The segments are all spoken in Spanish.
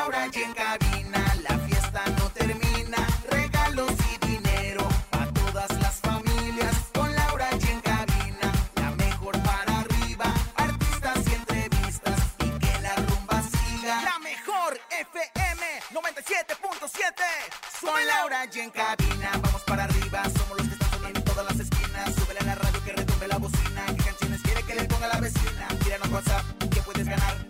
Laura y en cabina, la fiesta no termina. Regalos y dinero para todas las familias. Con Laura y en cabina, la mejor para arriba. Artistas y entrevistas y que la rumba siga. La mejor FM 97.7. Con Laura y en cabina, vamos para arriba. Somos los que están sonando en todas las esquinas. Súbele a la radio que retumbe la bocina. ¿Qué canciones quiere que le ponga la vecina? Tíranos WhatsApp que puedes ganar.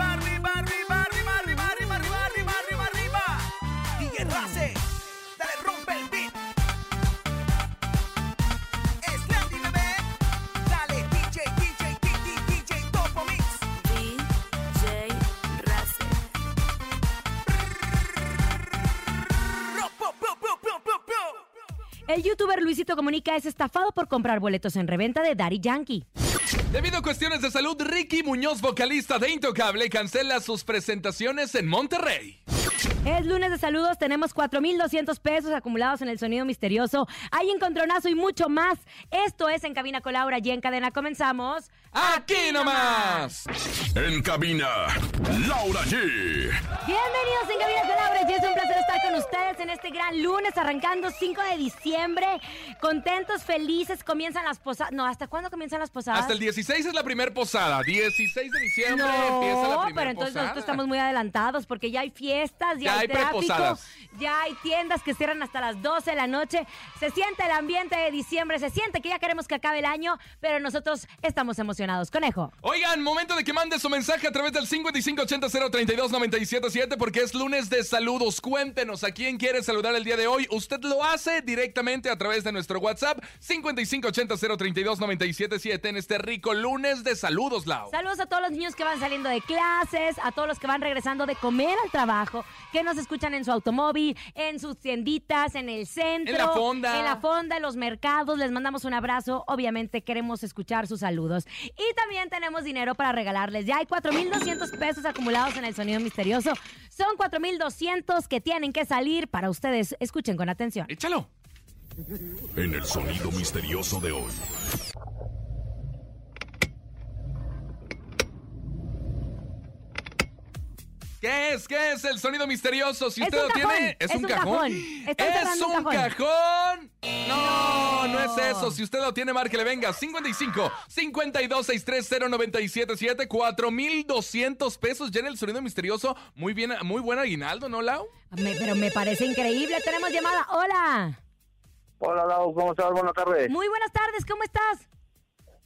El youtuber Luisito Comunica es estafado por comprar boletos en reventa de Daddy Yankee. Debido a cuestiones de salud, Ricky Muñoz, vocalista de Intocable, cancela sus presentaciones en Monterrey. Es lunes de saludos, tenemos 4.200 pesos acumulados en el sonido misterioso. Hay encontronazo y mucho más. Esto es En Cabina con Laura y en cadena comenzamos. ¡Aquí nomás! En cabina, Laura G. Bienvenidos en Cabina con Laura y es un placer estar con ustedes en este gran lunes arrancando 5 de diciembre. Contentos, felices, comienzan las posadas. No, ¿hasta cuándo comienzan las posadas? Hasta el 16 es la primera posada. 16 de diciembre No, empieza la primera pero entonces posada. nosotros estamos muy adelantados porque ya hay fiestas, ya, Ya hay hay tráfico, preposadas. ya hay tiendas que cierran hasta las 12 de la noche. Se siente el ambiente de diciembre, se siente que ya queremos que acabe el año, pero nosotros estamos emocionados. Conejo. Oigan, momento de que mande su mensaje a través del 5580-032-977 porque es lunes de saludos. Cuéntenos a quién quiere saludar el día de hoy. Usted lo hace directamente a través de nuestro WhatsApp 5580-032-977 en este rico lunes de saludos, Lau. Saludos a todos los niños que van saliendo de clases, a todos los que van regresando de comer al trabajo, que nos escuchan en su automóvil, en sus tienditas, en el centro, En la fonda. en la fonda, en los mercados. Les mandamos un abrazo. Obviamente queremos escuchar sus saludos. Y también tenemos dinero para regalarles. Ya hay 4.200 pesos acumulados en el sonido misterioso. Son 4.200 que tienen que salir para ustedes. Escuchen con atención. Échalo. En el sonido misterioso de hoy. ¿Qué es? ¿Qué es el sonido misterioso? Si Es usted lo cajón, tiene, ¿es, es un un cajón? ¿Es un un cajón. cajón? No, no es eso. Si usted lo tiene, márquele, venga. 55 52 630 977 4200 pesos ya en el sonido misterioso. Muy bien, muy buen aguinaldo, ¿no, Lau? Me- pero me parece increíble. Tenemos llamada. Hola. Hola, Lau, ¿cómo estás? Buenas tardes. Muy buenas tardes. ¿Cómo estás?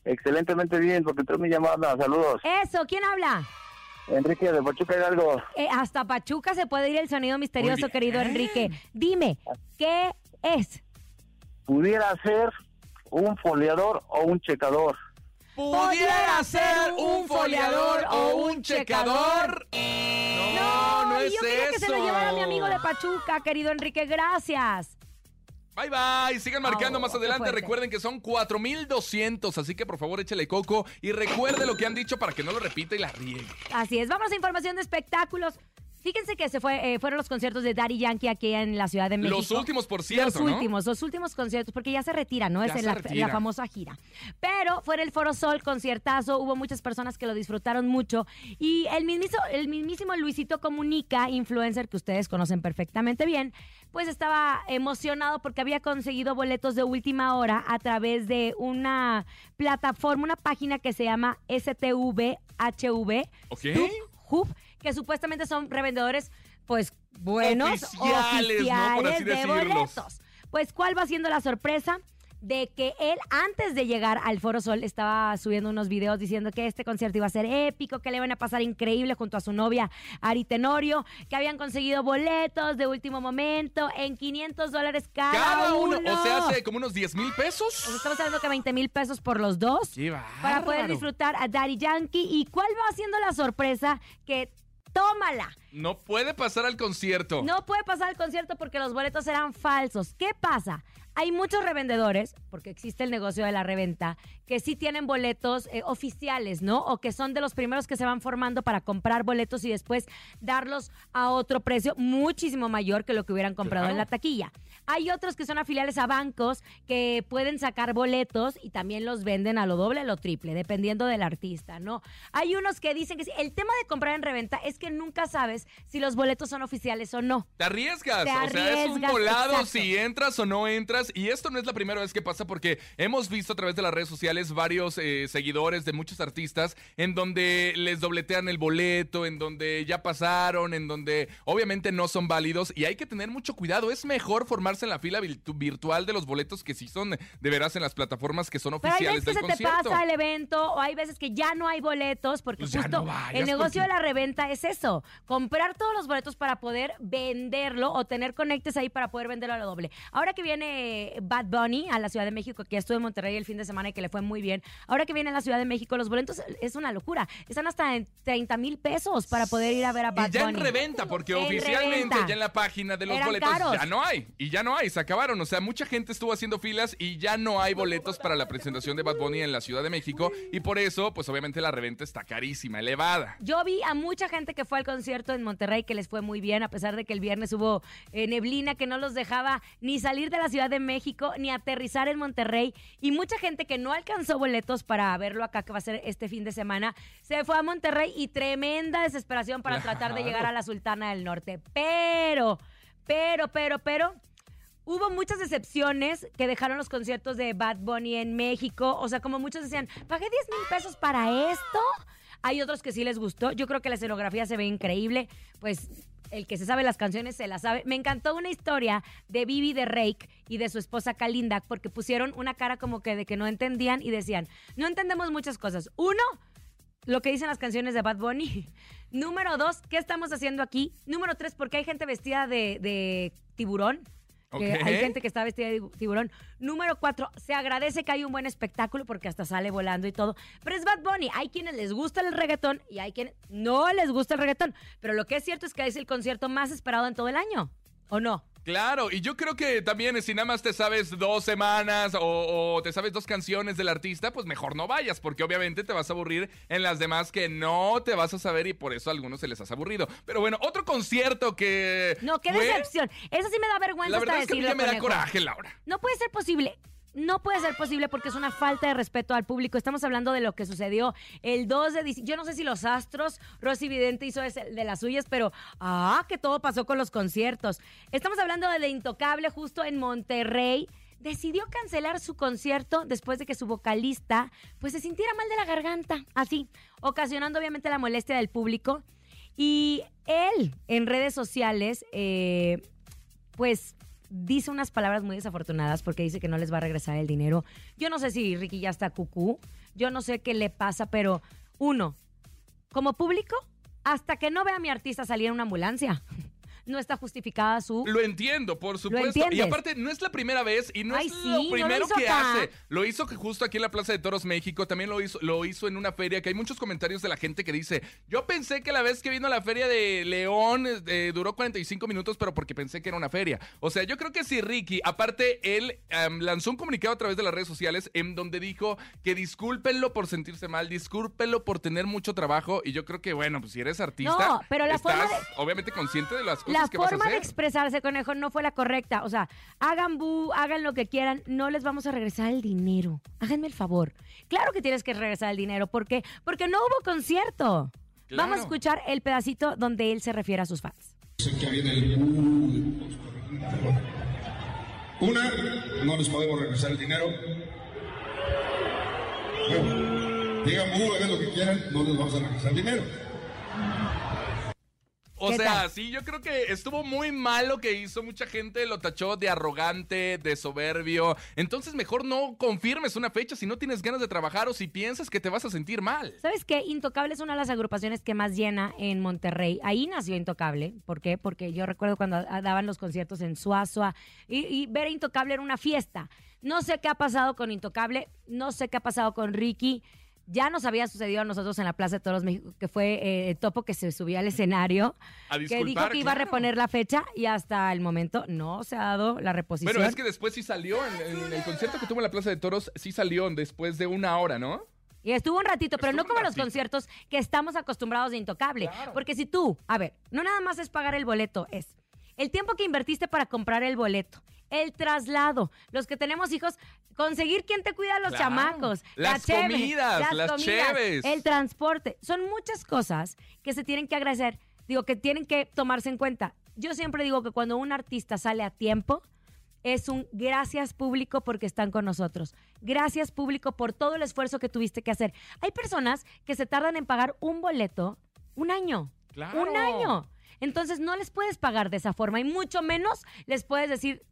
Excelentemente bien, porque entró mi llamada. Saludos. Eso. ¿Quién habla? Enrique de Pachuca Hidalgo. Eh, hasta Pachuca se puede ir el sonido misterioso, querido Enrique. Dime, ¿qué es? ¿Pudiera ser un foliador o un checador? ¿Pudiera ser un foliador o un checador? No, no, es yo quería que se lo eso. llevara mi amigo de Pachuca, querido Enrique. Gracias. Bye bye, sigan marcando Oh, más adelante. Recuerden que son 4200, así que por favor échale coco y recuerde lo que han dicho para que no lo repita y la riegue. Así es. Vamos a información de espectáculos. Fíjense que se fue, eh, fueron los conciertos de Daddy Yankee aquí en la Ciudad de México. Los últimos, por cierto, Los ¿no? últimos, los últimos conciertos, porque ya se retira, ¿no? Ya es la, retira. la famosa gira. Pero fuera el Foro Sol, conciertazo, hubo muchas personas que lo disfrutaron mucho. Y el mismísimo, el mismísimo Luisito Comunica, influencer que ustedes conocen perfectamente bien, pues estaba emocionado porque había conseguido boletos de última hora a través de una plataforma, una página que se llama STVHV, Ok. Hub, Hub, que supuestamente son revendedores, pues buenos, Oficiales, ¿no? Por así de decirlos. boletos. Pues, ¿cuál va siendo la sorpresa? De que él, antes de llegar al Foro Sol, estaba subiendo unos videos diciendo que este concierto iba a ser épico, que le iban a pasar increíble junto a su novia Ari Tenorio, que habían conseguido boletos de último momento en 500 dólares cada, Cada uno, uno. o sea, hace como unos 10 mil pesos. Pues estamos hablando que 20 mil pesos por los dos Qué para poder disfrutar a Daddy Yankee. ¿Y cuál va siendo la sorpresa? Que tómala. No puede pasar al concierto. No puede pasar el concierto porque los boletos eran falsos. ¿Qué pasa? Hay muchos revendedores, porque existe el negocio de la reventa, que sí tienen boletos eh, oficiales, ¿no? O que son de los primeros que se van formando para comprar boletos y después darlos a otro precio muchísimo mayor que lo que hubieran comprado en la taquilla. Hay otros que son afiliados a bancos que pueden sacar boletos y también los venden a lo doble, a lo triple, dependiendo del artista, ¿no? Hay unos que dicen que sí. El tema de comprar en reventa es que nunca sabes si los boletos son oficiales o no. Te arriesgas, Te o sea, es un volado exacto. si entras o no entras. Y esto no es la primera vez que pasa porque hemos visto a través de las redes sociales varios eh, seguidores de muchos artistas en donde les dobletean el boleto, en donde ya pasaron, en donde obviamente no son válidos. Y hay que tener mucho cuidado. Es mejor formarse en la fila virtu- virtual de los boletos que sí son de veras en las plataformas que son Pero hay oficiales veces que del se te concierto. pasa el evento o hay veces que ya no hay boletos porque Pues justo no vayas, el negocio porque- de la reventa es eso, comprar todos los boletos para poder venderlo o tener conectes ahí para poder venderlo a lo doble. Ahora que viene Bad Bunny a la Ciudad de México, que ya estuve en Monterrey el fin de semana y que le fue muy bien, ahora que viene a la Ciudad de México los boletos es una locura, están hasta en 30 mil pesos para poder ir a ver a Bad Y ya Bunny. en reventa, porque En oficialmente reventa. ya en la página de los Eran boletos caros. ya no hay. Y ya no hay, se acabaron. O sea, mucha gente estuvo haciendo filas y ya no hay boletos para la presentación de Bad Bunny en la Ciudad de México. Y por eso, pues obviamente la reventa está carísima, elevada. Yo vi a mucha gente que fue al concierto en Monterrey que les fue muy bien, a pesar de que el viernes hubo eh, neblina que no los dejaba ni salir de la Ciudad de México ni aterrizar en Monterrey. Y mucha gente que no alcanzó boletos para verlo acá, que va a ser este fin de semana, se fue a Monterrey y tremenda desesperación para tratar de llegar a la Sultana del Norte. Pero, pero, pero, pero. Hubo muchas decepciones que dejaron los conciertos de Bad Bunny en México. O sea, como muchos decían, pagué 10 mil pesos para esto. Hay otros que sí les gustó. Yo creo que la escenografía se ve increíble. Pues el que se sabe las canciones se las sabe. Me encantó una historia de Vivi de Rake y de su esposa Kalinda porque pusieron una cara como que de que no entendían y decían, no entendemos muchas cosas. Uno, lo que dicen las canciones de Bad Bunny. Número dos, ¿qué estamos haciendo aquí? Número tres, porque hay gente vestida de tiburón. Hay gente que está vestida de tiburón. Número cuatro, se agradece que hay un buen espectáculo porque hasta sale volando y todo. Pero es Bad Bunny. Hay quienes les gusta el reggaetón y hay quienes no les gusta el reggaetón. Pero lo que es cierto es que es el concierto más esperado en todo el año. ¿O no? Claro, y yo creo que también si nada más te sabes dos semanas o, o te sabes dos canciones del artista, pues mejor no vayas, porque obviamente te vas a aburrir en las demás que no te vas a saber y por eso a algunos se les has aburrido. Pero bueno, otro concierto que... No, qué fue- decepción. Eso sí me da vergüenza La hasta verdad es que a mí decirlo, ya me da coraje, Laura. No puede ser posible. No puede ser posible porque es una falta de respeto al público. Estamos hablando de lo que sucedió el 2 de diciembre. Yo no sé si los Astros, Rosy Vidente hizo de las suyas, pero ah, que todo pasó con los conciertos. Estamos hablando de, de Intocable justo en Monterrey. Decidió cancelar su concierto después de que su vocalista pues se sintiera mal de la garganta, así, ocasionando obviamente la molestia del público. Y él en redes sociales, eh, pues dice unas palabras muy desafortunadas porque dice que no les va a regresar el dinero. Yo no sé si Ricky ya está cucú, yo no sé qué le pasa, pero uno, como público, hasta que no vea a mi artista salir en una ambulancia, no está justificada su... Lo entiendo, por supuesto. Y aparte, no es la primera vez y no Ay, es sí, lo primero que acá. hace. Lo hizo que justo aquí en la Plaza de Toros México, también lo hizo, lo hizo en una feria, que hay muchos comentarios de la gente que dice, yo pensé que la vez que vino a la feria de León eh, duró 45 minutos, pero porque pensé que era una feria. O sea, yo creo que si Ricky, aparte, él lanzó un comunicado a través de las redes sociales en donde dijo que discúlpenlo por sentirse mal, discúlpenlo por tener mucho trabajo y yo creo que, bueno, pues si eres artista, No, pero la estás forma de- obviamente consciente de las cosas La que vas a forma de expresarse, conejo, no fue la correcta. O sea, hagan bu, hagan lo que quieran, no les vamos a regresar el dinero. Háganme el favor. Claro que tienes que regresar el dinero. ¿Por qué? Porque no hubo concierto. Claro. Vamos a escuchar el pedacito donde él se refiere a sus fans. Sé que viene el boom, Una, no les podemos regresar el dinero. Bueno, digan, "Uh, hagan lo que quieran, no les vamos a regresar el dinero. O ¿Qué sea, tal? sí, yo creo que estuvo muy mal lo que hizo. Mucha gente lo tachó de arrogante, de soberbio. Entonces, mejor no confirmes una fecha si no tienes ganas de trabajar o si piensas que te vas a sentir mal. ¿Sabes qué? Intocable es una de las agrupaciones que más llena en Monterrey. Ahí nació Intocable. ¿Por qué? Porque yo recuerdo cuando daban los conciertos en Suazua y, y ver a Intocable era una fiesta. No sé qué ha pasado con Intocable, no sé qué ha pasado con Ricky. Ya nos había sucedido a nosotros en la Plaza de Toros México, que fue eh, Topo que se subió al escenario, A que dijo que iba a reponer la fecha y hasta el momento no se ha dado la reposición. Pero es que después sí salió, en, en el concierto que tuvo en la Plaza de Toros, sí salió después de una hora, ¿no? Y estuvo un ratito, pero Estuvo no como los conciertos que estamos acostumbrados de Intocable. Claro. Porque si tú, a ver, no nada más es pagar el boleto, es el tiempo que invertiste para comprar el boleto, el traslado, los que tenemos hijos, conseguir quién te cuida a los Claro. chamacos, la Las cheve, comidas, las cheves. el transporte. Son muchas cosas que se tienen que agradecer, digo, que tienen que tomarse en cuenta. Yo siempre digo que cuando un artista sale a tiempo, es un gracias público porque están con nosotros. Gracias público por todo el esfuerzo que tuviste que hacer. Hay personas que se tardan en pagar un boleto un año. Claro. Un año. Entonces no les puedes pagar de esa forma y mucho menos les puedes decir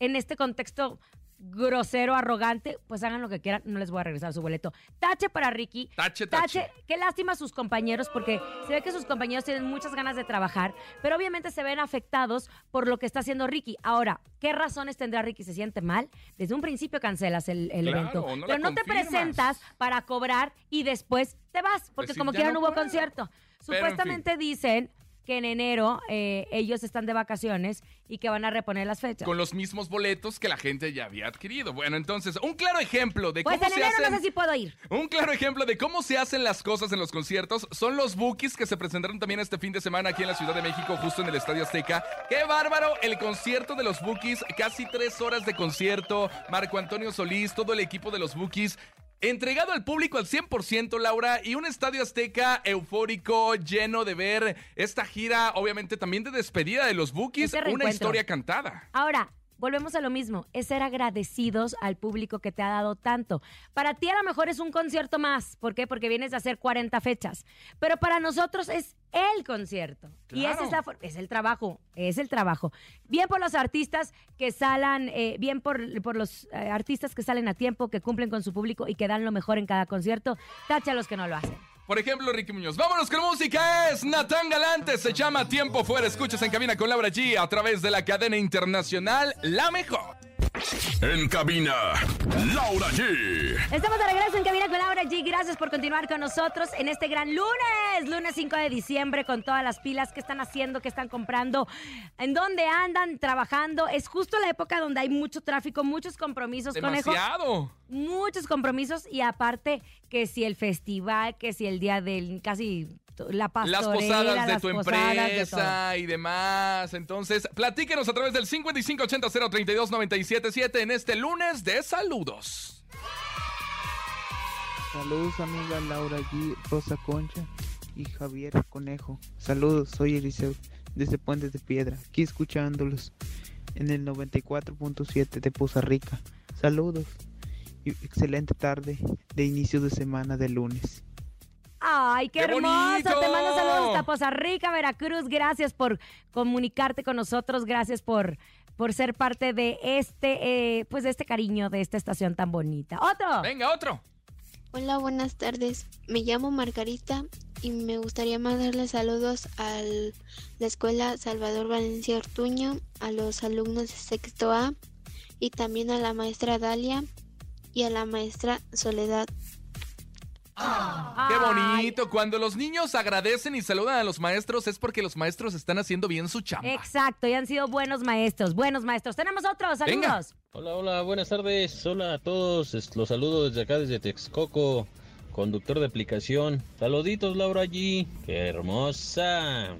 en este contexto grosero, arrogante, pues hagan lo que quieran, no les voy a regresar su boleto. Tache para Ricky. Tache, tache. Qué lástima a sus compañeros porque se ve que sus compañeros tienen muchas ganas de trabajar, pero obviamente se ven afectados por lo que está haciendo Ricky. Ahora, ¿qué razones tendrá Ricky? ¿Se siente mal? Desde un principio cancelas el, el Claro, evento. no pero no te presentas para cobrar y después te vas, porque Decir, como "Ya quiera no hubo puedo". concierto. Pero, en Supuestamente dicen que en enero eh, ellos están de vacaciones y que van a reponer las fechas. Con los mismos boletos que la gente ya había adquirido. Bueno, entonces, un claro ejemplo de Pues cómo en se enero hacen... no sé si puedo ir. Un claro ejemplo de cómo se hacen las cosas en los conciertos son los bookies que se presentaron también este fin de semana aquí en la Ciudad de México, justo en el Estadio Azteca. ¡Qué bárbaro! El concierto de los bookies, casi tres horas de concierto. Marco Antonio Solís, todo el equipo de los bookies. Entregado al público al 100%, Laura, y un estadio azteca eufórico, lleno de ver esta gira, obviamente también de despedida de los bookies, Ese una historia cantada. Ahora, volvemos a lo mismo, es ser agradecidos al público que te ha dado tanto. Para ti a lo mejor es un concierto más, ¿por qué? Porque vienes de hacer 40 fechas, pero para nosotros es el concierto. Y esa es, la es el trabajo, es el trabajo. Bien por los artistas que salen, eh, bien por, por los eh, artistas que salen a tiempo, que cumplen con su público y que dan lo mejor en cada concierto. Tacha a los que no lo hacen. Por ejemplo, Ricky Muñoz. Vámonos con música. Es Natán Galante. Se llama Tiempo Fuera. Escuchas en cabina con Laura G a través de la cadena internacional La Mejor. En cabina, Laura G. Estamos de regreso en Cabina con Laura G. Gracias por continuar con nosotros en este gran lunes, lunes 5 de diciembre, con todas las pilas que están haciendo, que están comprando, en dónde andan trabajando. Es justo la época donde hay mucho tráfico, muchos compromisos. Demasiado. Muchos compromisos y aparte que si el festival, que si el día del casi la pastorela, Las posadas de las tu posadas, de todo. empresa y demás. Entonces, platíquenos a través del 5580-032-977 en este lunes de saludos. Saludos amiga Laura G, Rosa Concha y Javier Conejo. Saludos, soy Eliseo desde Puentes de Piedra, aquí escuchándolos en el 94.7 de Poza Rica. Saludos y excelente tarde de inicio de semana de lunes. Ay, qué, ¡Qué hermoso. bonito! Te mando saludos hasta Poza Rica, Veracruz. Gracias por comunicarte con nosotros. Gracias por, por ser parte de este, eh, pues de este cariño, de esta estación tan bonita. ¡Otro! Venga, otro. Hola, buenas tardes. Me llamo Margarita y me gustaría mandarle saludos a la escuela Salvador Valencia Ortuño, a los alumnos de sexto A y también a la maestra Dalia y a la maestra Soledad. Qué Ay, bonito. Cuando los niños agradecen y saludan a los maestros es porque los maestros están haciendo bien su chamba. Exacto, y han sido buenos maestros, buenos maestros. Tenemos otros, Venga. saludos. Hola, hola, buenas tardes. Hola a todos. es- Los saludo desde acá, desde Texcoco, conductor de aplicación. Saluditos, Laura G. Qué hermosa.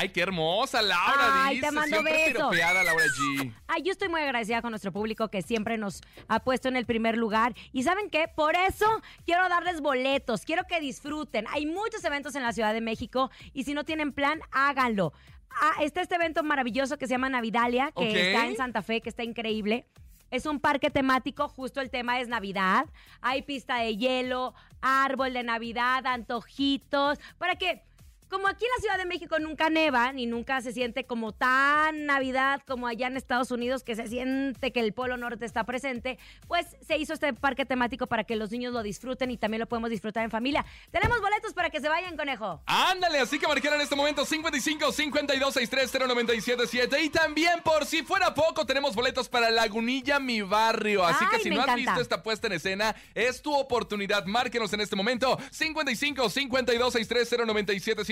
Ay, qué hermosa, Laura. Ay, dice. te mando besos. Laura G. Ay, yo estoy muy agradecida con nuestro público que siempre nos ha puesto en el primer lugar. Y ¿saben qué? Por eso quiero darles boletos, quiero que disfruten. Hay muchos eventos en la Ciudad de México y si no tienen plan, háganlo. Ah, está este evento maravilloso que se llama Navidalia, que está en Santa Fe, que está increíble. Es un parque temático, justo el tema es Navidad. Hay pista de hielo, árbol de Navidad, antojitos, para que, como aquí en la Ciudad de México nunca neva, ni nunca se siente como tan Navidad como allá en Estados Unidos, que se siente que el Polo Norte está presente, pues se hizo este parque temático para que los niños lo disfruten y también lo podemos disfrutar en familia. Tenemos boletos para que se vayan, conejo. Ándale, así que marcar en este momento 55 52 63 0977 y también por si fuera poco tenemos boletos para Lagunilla Mi Barrio, así que si no has visto esta puesta en escena, es tu oportunidad, márquenos en este momento 55 52 63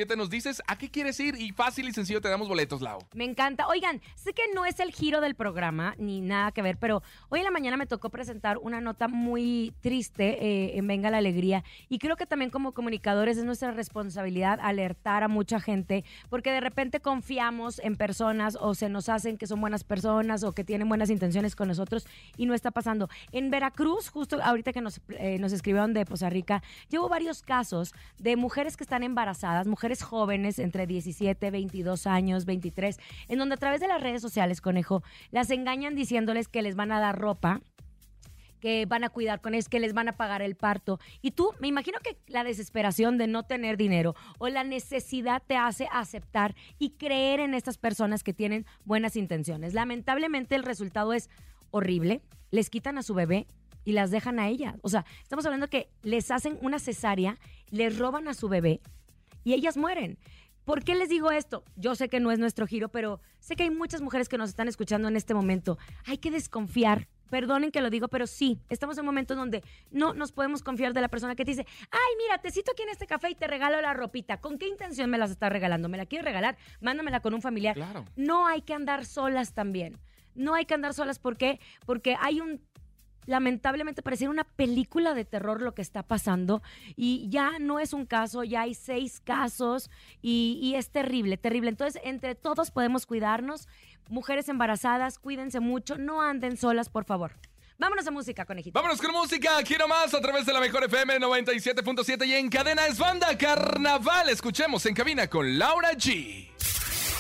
0977 nos dices a qué quieres ir y fácil y sencillo te damos boletos, Lau. Me encanta. Oigan, sé que no es el giro del programa, ni nada que ver, pero hoy en la mañana me tocó presentar una nota muy triste eh, en Venga la Alegría. Y creo que también como comunicadores es nuestra responsabilidad alertar a mucha gente, porque de repente confiamos en personas o se nos hacen que son buenas personas o que tienen buenas intenciones con nosotros y no está pasando. En Veracruz, justo ahorita que nos, eh, nos escribieron de Poza Rica, llevo varios casos de mujeres que están embarazadas, mujeres jóvenes entre 17, 22 años, 23, en donde a través de las redes sociales, conejo, las engañan diciéndoles que les van a dar ropa que van a cuidar con ellos, que les van a pagar el parto. Y tú, me imagino que la desesperación de no tener dinero o la necesidad te hace aceptar y creer en estas personas que tienen buenas intenciones. Lamentablemente el resultado es horrible. Les quitan a su bebé y las dejan a ella. O sea, estamos hablando que les hacen una cesárea, les roban a su bebé y ellas mueren. ¿Por qué les digo esto? Yo sé que no es nuestro giro, pero sé que hay muchas mujeres que nos están escuchando en este momento. Hay que desconfiar. Perdonen que lo digo, pero sí, estamos en un momento donde no nos podemos confiar de la persona que te dice, ay, mira, te cito aquí en este café y te regalo la ropita. ¿Con qué intención me las está regalando? ¿Me la quieres regalar? Mándamela con un familiar. Claro. No hay que andar solas también. No hay que andar solas. ¿Por qué? Porque hay un lamentablemente pareciera una película de terror lo que está pasando y ya no es un caso, ya hay seis casos y, y es terrible, terrible. Entonces, entre todos podemos cuidarnos. Mujeres embarazadas, cuídense mucho, no anden solas, por favor. Vámonos a música, conejito. Vámonos con música, quiero más a través de la mejor FM 97.7 y en cadena es banda Carnaval. Escuchemos en cabina con Laura G.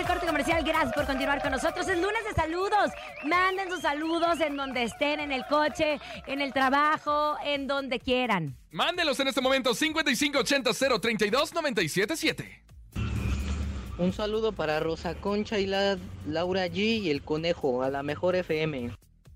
este corte comercial. Gracias por continuar con nosotros. Es lunes de saludos. Manden sus saludos en donde estén, en el coche, en el trabajo, en donde quieran. Mándelos en este momento 5580 032 977. Un saludo para Rosa Concha y la Laura G y el conejo a la mejor FM.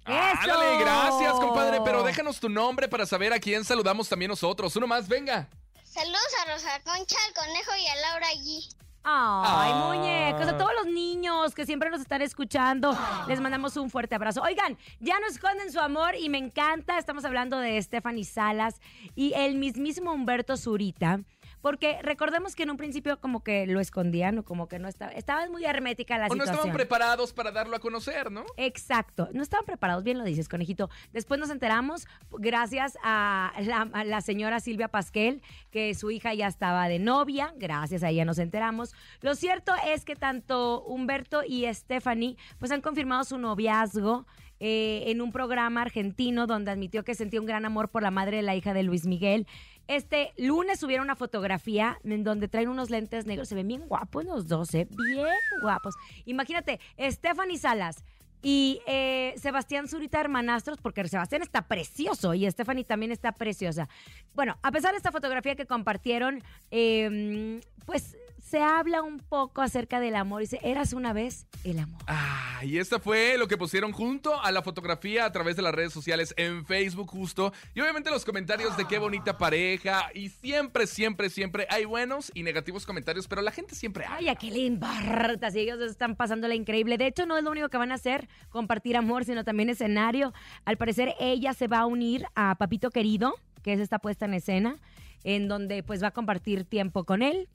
Ándale, gracias, compadre. Pero déjanos tu nombre para saber a quién saludamos también nosotros. Uno más, venga. Saludos a Rosa Concha, al conejo y a Laura G. Ay, Ah. muñecos, a todos los niños que siempre nos están escuchando, les mandamos un fuerte abrazo. Oigan, ya no esconden su amor y me encanta, estamos hablando de Stephanie Salas y el mismísimo Humberto Zurita. Porque recordemos que en un principio como que lo escondían o como que no estaba, estaba muy hermética la O no situación. estaban preparados para darlo a conocer, ¿no? Exacto, no estaban preparados, bien lo dices, conejito. Después nos enteramos, gracias a la, a la señora Silvia Pasquel, que su hija ya estaba de novia, gracias a ella nos enteramos. Lo cierto es que tanto Humberto y Stephanie pues han confirmado su noviazgo. Eh, en un programa argentino donde admitió que sentía un gran amor por la madre de la hija de Luis Miguel. Este lunes subieron una fotografía en donde traen unos lentes negros. Se ven bien guapos los dos, ¿eh? Bien guapos. Imagínate, Stephanie Salas, y eh, Sebastián Zurita Hermanastros, porque Sebastián está precioso y Stephanie también está preciosa. Bueno, a pesar de esta fotografía que compartieron, eh, pues se habla un poco acerca del amor. Dice, eras una vez el amor. Ah, y esta fue lo que pusieron junto a la fotografía a través de las redes sociales en Facebook justo. Y obviamente los comentarios de qué bonita pareja. Y siempre, siempre, siempre hay buenos y negativos comentarios, pero la gente siempre Ay, a qué le importa si ellos están pasándola increíble. De hecho, no es lo único que van a hacer, compartir amor, sino también escenario. Al parecer, ella se va a unir a Papito Querido, que es esta puesta en escena, en donde pues va a compartir tiempo con él.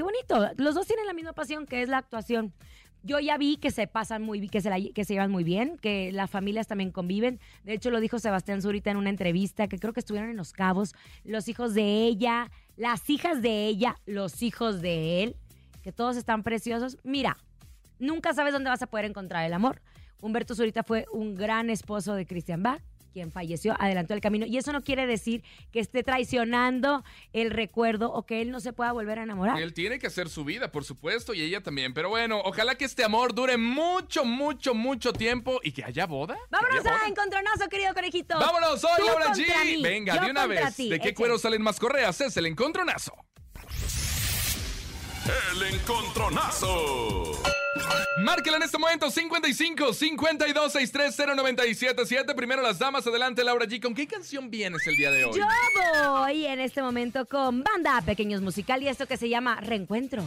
Qué bonito. Los dos tienen la misma pasión, que es la actuación. Yo ya vi que se pasan muy bi- que se, que se llevan muy bien, que las familias también conviven. De hecho, lo dijo Sebastián Zurita en una entrevista, que creo que estuvieron en Los Cabos, los hijos de ella, las hijas de ella, los hijos de él, que todos están preciosos. Mira, nunca sabes dónde vas a poder encontrar el amor. Humberto Zurita fue un gran esposo de Christian Bach, quien falleció, adelantó el camino. Y eso no quiere decir que esté traicionando el recuerdo o que él no se pueda volver a enamorar. Él tiene que hacer su vida, por supuesto, y ella también. Pero bueno, ojalá que este amor dure mucho, mucho, mucho tiempo y que haya boda. Vámonos haya boda. a Encontronazo, querido conejito. Vámonos, soy Laura G. mí, Venga, yo de una vez. ti. ¿De qué Eche. cuero salen más correas? Es el encontronazo. El encontronazo. Márquela en este momento 55 52 630 977. Primero las damas, adelante Laura G. ¿Con qué canción vienes el día de hoy? Yo voy en este momento con Banda Pequeños Musical y esto que se llama Reencuentro.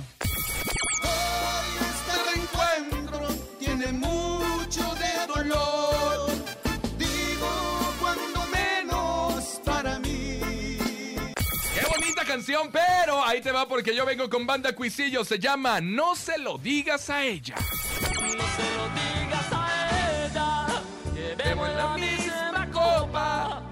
Canción, pero ahí te va porque yo vengo con banda Cuisillo. Se llama No se lo digas a ella. No se lo digas a ella, que bebo en la misma copa,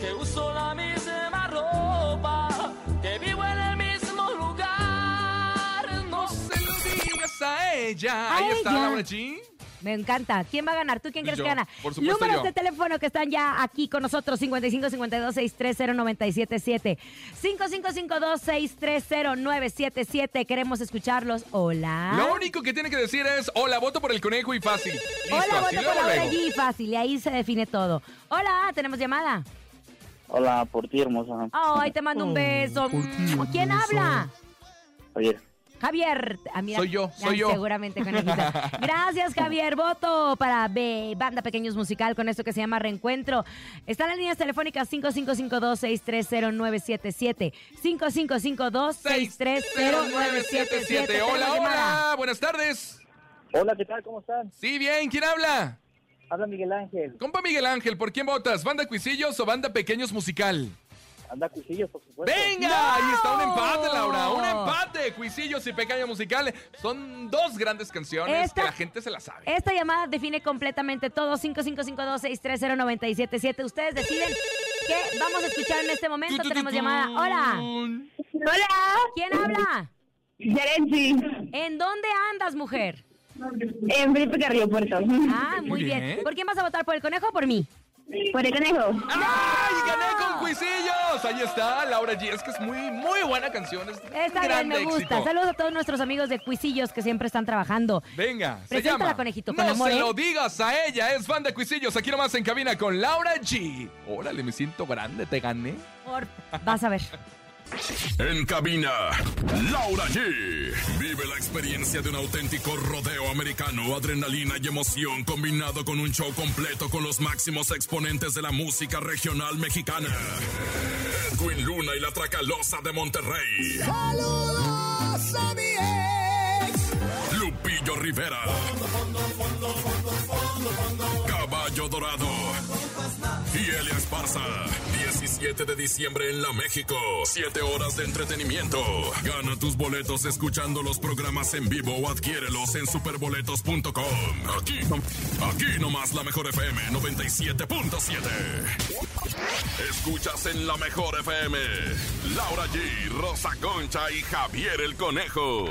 que uso la misma ropa, que vivo en el mismo lugar. No se lo digas a ella. Ahí A está ella. Laura G. Me encanta. ¿Quién va a ganar? ¿Tú quién crees Yo, que gana? por supuesto Números yo. de teléfono que están ya aquí con nosotros: 55 52 630 977. 5552 630 977. Queremos escucharlos. Hola. Lo único que tiene que decir es: Hola, voto por el conejo y fácil. Listo, Hola, voto por Laura luego. G. Fácil. Y ahí se define todo. Hola, tenemos llamada. Hola, por ti, hermosa. Ay, te mando un beso. ¿Quién habla? Oye, Javier. Ah, mira. Soy yo, Ya, soy yo. Seguramente, conejito. Gracias, Javier. Voto para B, Banda Pequeños Musical con esto que se llama Reencuentro. Están las líneas telefónicas 5552-630-977. 5552-630-977. Hola, hola, buenas tardes. Hola, ¿qué tal? ¿Cómo están? Sí, bien, ¿quién habla? Habla Miguel Ángel. Compa Miguel Ángel, ¿por quién votas? ¿Banda Cuisillos o Banda Pequeños Musical? Anda Cuisillos, por supuesto. ¡Venga! Ahí está un empate, Laura. Un empate. Cuisillos y Pequeños Musical son dos grandes canciones Esta- que la gente se las sabe. Esta llamada define completamente todo. 5552-630-977. Ustedes deciden qué vamos a escuchar en este momento. Tenemos llamada. Hola. Hola. ¿Quién habla? Yarensi. ¿En dónde andas, mujer? En Felipe Carrillo Puerto. Ah, muy, Muy bien. bien. ¿Por quién vas a votar? ¿Por el conejo o por mí? Por el conejo. ¡Ay, gané con Cuisillos! Ahí está, Laura G. Es que es muy, muy buena canción. Es Está bien, grande me gusta. éxito. Saludos a todos nuestros amigos de Cuisillos que siempre están trabajando. Venga, se Preséntala, llama conejito, con No amor, se ¿eh? lo digas a ella, es Banda Cuisillos. Aquí nomás en cabina con Laura G. Órale, me siento grande, te gané. Por... Vas a ver. En cabina, Laura G. Vive la experiencia de un auténtico rodeo americano, adrenalina y emoción combinado con un show completo con los máximos exponentes de la música regional mexicana. Edwin Luna y la Tracalosa de Monterrey. Saludos a mi ex. Lupillo Rivera. Caballo Dorado. Y Elia Esparza. 17 de diciembre en La México. 7 horas de entretenimiento. Gana tus boletos escuchando los programas en vivo o adquiérelos en superboletos.com. Aquí, aquí nomás la mejor FM 97.7. Escuchas en la mejor FM. Laura G, Rosa Concha y Javier el Conejo.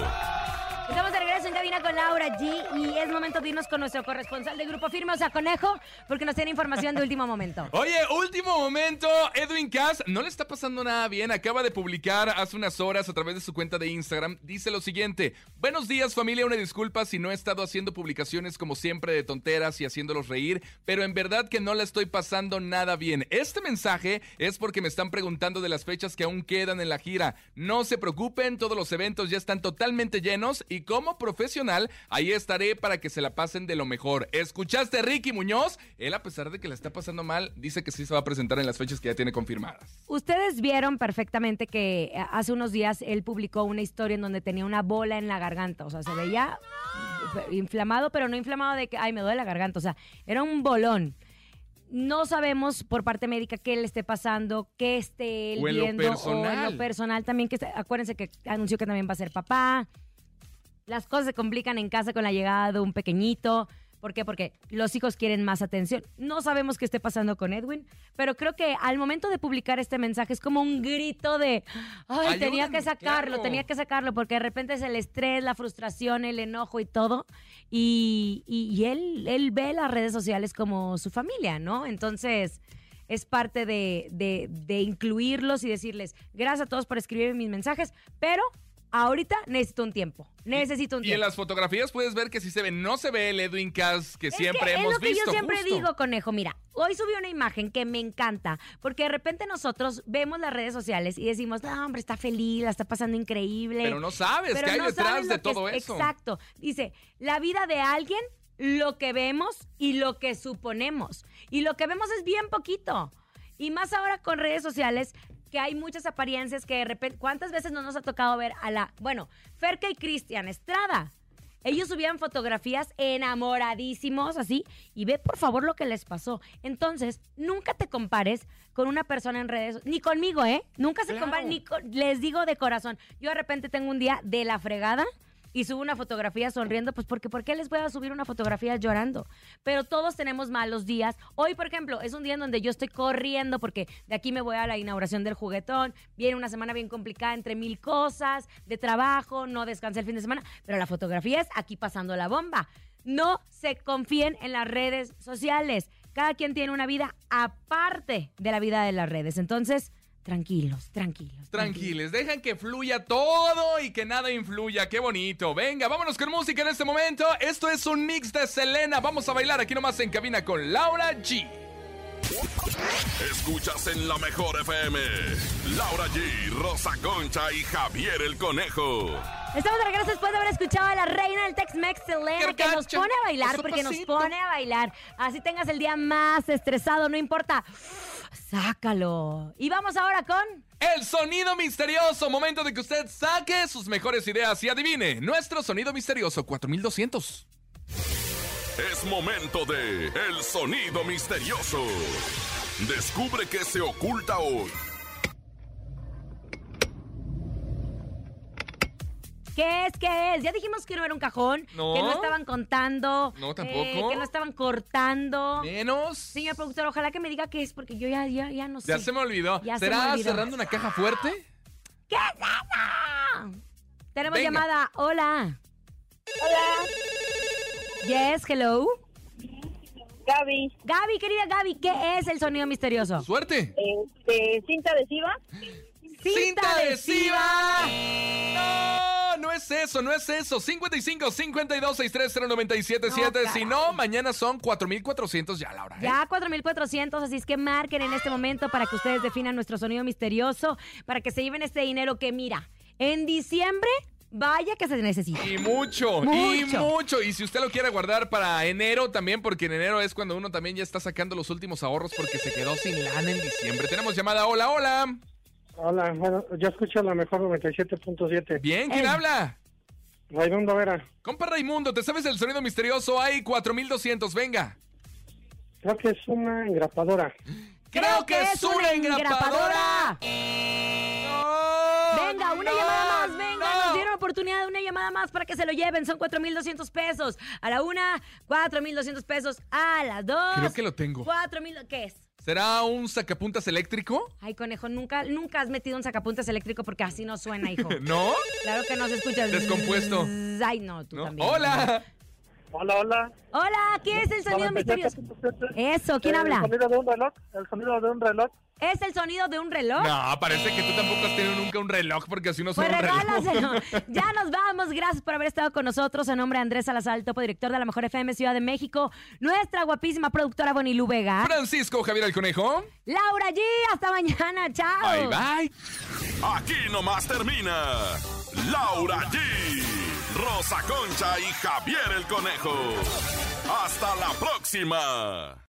Estamos de regreso en cabina con Laura G y es momento de irnos con nuestro corresponsal de Grupo Firme, o sea, Conejo, porque nos tiene información de último momento. Oye, último momento, Edwin Cass no le está pasando nada bien. Acaba de publicar hace unas horas a través de su cuenta de Instagram. Dice lo siguiente: Buenos días, familia. Una disculpa si no he estado haciendo publicaciones como siempre de tonteras y haciéndolos reír, pero en verdad que no la estoy pasando nada bien. Este mensaje es porque me están preguntando de las fechas que aún quedan en la gira. No se preocupen, todos los eventos ya están totalmente llenos y como profesional ahí estaré para que se la pasen de lo mejor. ¿Escuchaste a Ricky Muñoz? Él a pesar de que la está pasando mal, dice que sí se va a presentar en las fechas que ya tiene confirmadas. Ustedes vieron perfectamente que eh, hace unos días él publicó una historia en donde tenía una bola en la garganta. O sea, se veía inflamado, pero no inflamado de que, ay, me duele la garganta. O sea, era un bolón. No sabemos por parte médica qué le esté pasando, qué esté él O en lo viendo. O en personal. lo personal también, que está- acuérdense que anunció que también va a ser papá. Las cosas se complican en casa con la llegada de un pequeñito. ¿Por qué? Porque los hijos quieren más atención. No sabemos qué esté pasando con Edwin, pero creo que al momento de publicar este mensaje es como un grito de, ay, tenía que sacarlo, claro. tenía que sacarlo, porque de repente es el estrés, la frustración, el enojo y todo. Y, y- y él, él ve las redes sociales como su familia, ¿no? Entonces es parte de, de- de incluirlos y decirles, gracias a todos por escribir mis mensajes, pero ahorita necesito un tiempo, necesito un Y en tiempo. las fotografías puedes ver que sí se ve, no se ve el Edwin Cass que siempre que hemos es lo que visto. yo siempre justo. digo, conejo. Mira, hoy subí una imagen que me encanta, porque de repente nosotros vemos las redes sociales y decimos, no, hombre, está feliz, la está pasando increíble. Pero no sabes Pero qué hay no detrás sabes de todo es- eso. Exacto. Dice, la vida de alguien, lo que vemos y lo que suponemos. Y lo que vemos es bien poquito. Y más ahora con redes sociales, que hay muchas apariencias que de repente, ¿cuántas veces no nos ha tocado ver a la, bueno, Ferca y Cristian Estrada? Ellos subían fotografías enamoradísimos, así, y ve por favor lo que les pasó. Entonces, nunca te compares con una persona en redes, ni conmigo, ¿eh? Nunca se Claro. comparen, ni con- les digo de corazón. Yo de repente tengo un día de la fregada y subo una fotografía sonriendo, pues porque ¿por qué les voy a subir una fotografía llorando? Pero todos tenemos malos días. Hoy, por ejemplo, es un día en donde yo estoy corriendo porque de aquí me voy a la inauguración del juguetón. Viene una semana bien complicada entre mil cosas, de trabajo, no descansé el fin de semana, pero la fotografía es aquí pasando la bomba. No se confíen en las redes sociales. Cada quien tiene una vida aparte de la vida de las redes. Entonces, tranquilos, tranquilos. Tranquiles, dejan que fluya todo y que nada influya. Qué bonito. Venga, vámonos con música en este momento. Esto es un mix de Selena. Vamos a bailar aquí nomás en cabina con Laura G. Escuchas en la mejor FM. Laura G, Rosa Concha y Javier el Conejo. Estamos de regreso después de haber escuchado a la reina del Tex-Mex, Selena, que nos pone a bailar, porque nos pone a bailar. Así tengas el día más estresado, no importa. Sácalo. Y vamos ahora con... El sonido misterioso. Momento de que usted saque sus mejores ideas y adivine. Nuestro sonido misterioso 4200. Es momento de El Sonido Misterioso. Descubre qué se oculta hoy. ¿Qué es? ¿Qué es? Ya dijimos que no era un cajón, No. que no estaban contando. No, eh, tampoco. que no estaban cortando. Menos. Señor productor, ojalá que me diga qué es, porque yo ya, ya, ya no sé. Ya se me olvidó. Ya se ¿Será me olvidó. cerrando una caja fuerte? ¿Qué es eso? Tenemos Venga. llamada. Hola. Hola, Yes, hello. Gaby. Gaby, querida Gaby, ¿qué es el sonido misterioso? ¡Suerte! Este, cinta adhesiva. ¡Cinta adhesiva! No es eso, no es eso. 55 52 630 977. No, si no, mañana son 4400 ya, Laura. ¿eh? Ya 4400, así es que marquen en este momento para que ustedes definan nuestro sonido misterioso, para que se lleven este dinero que mira, en diciembre, vaya que se necesita. Y mucho, y Mucho. mucho. Y si usted lo quiere guardar para enero también, porque en enero es cuando uno también ya está sacando los últimos ahorros porque se quedó sin lana en diciembre. Tenemos llamada. Hola, hola. Hola, bueno, yo escucho la mejor 97.7. Bien, ¿quién habla? Raimundo Vera. Compa Raimundo, ¿te sabes el sonido misterioso? Hay 4200, venga. Creo que es una engrapadora. Creo que es una engrapadora. Venga, una no, llamada más, venga, no. nos dieron oportunidad de una llamada más para que se lo lleven, son 4,200 pesos. A la una, 4,200 pesos. A las dos. Creo que lo tengo. 4,000, ¿qué es? ¿Será un sacapuntas eléctrico? Ay, conejo, nunca, nunca has metido un sacapuntas eléctrico porque así no suena, hijo. ¿No? Claro que no se escucha. Descompuesto. Ay, no, tú ¿No? también. Hola. Hola, hola. Hola, ¿qué es el sonido misterioso? Eso, ¿quién Eh, habla? El sonido de un reloj. El sonido de un reloj. ¿Es el sonido de un reloj? No, parece que tú tampoco has tenido nunca un reloj porque así no Pues un reloj. regálaselo. Ya nos vamos. Gracias por haber estado con nosotros. En nombre de Andrés Salazar, el topo director de la Mejor FM Ciudad de México, nuestra guapísima productora Bonilu Vega, Francisco Javier el Conejo. Laura G. Hasta mañana. Chao. Bye, bye. Aquí nomás termina Laura G, Rosa Concha y Javier el Conejo. Hasta la próxima.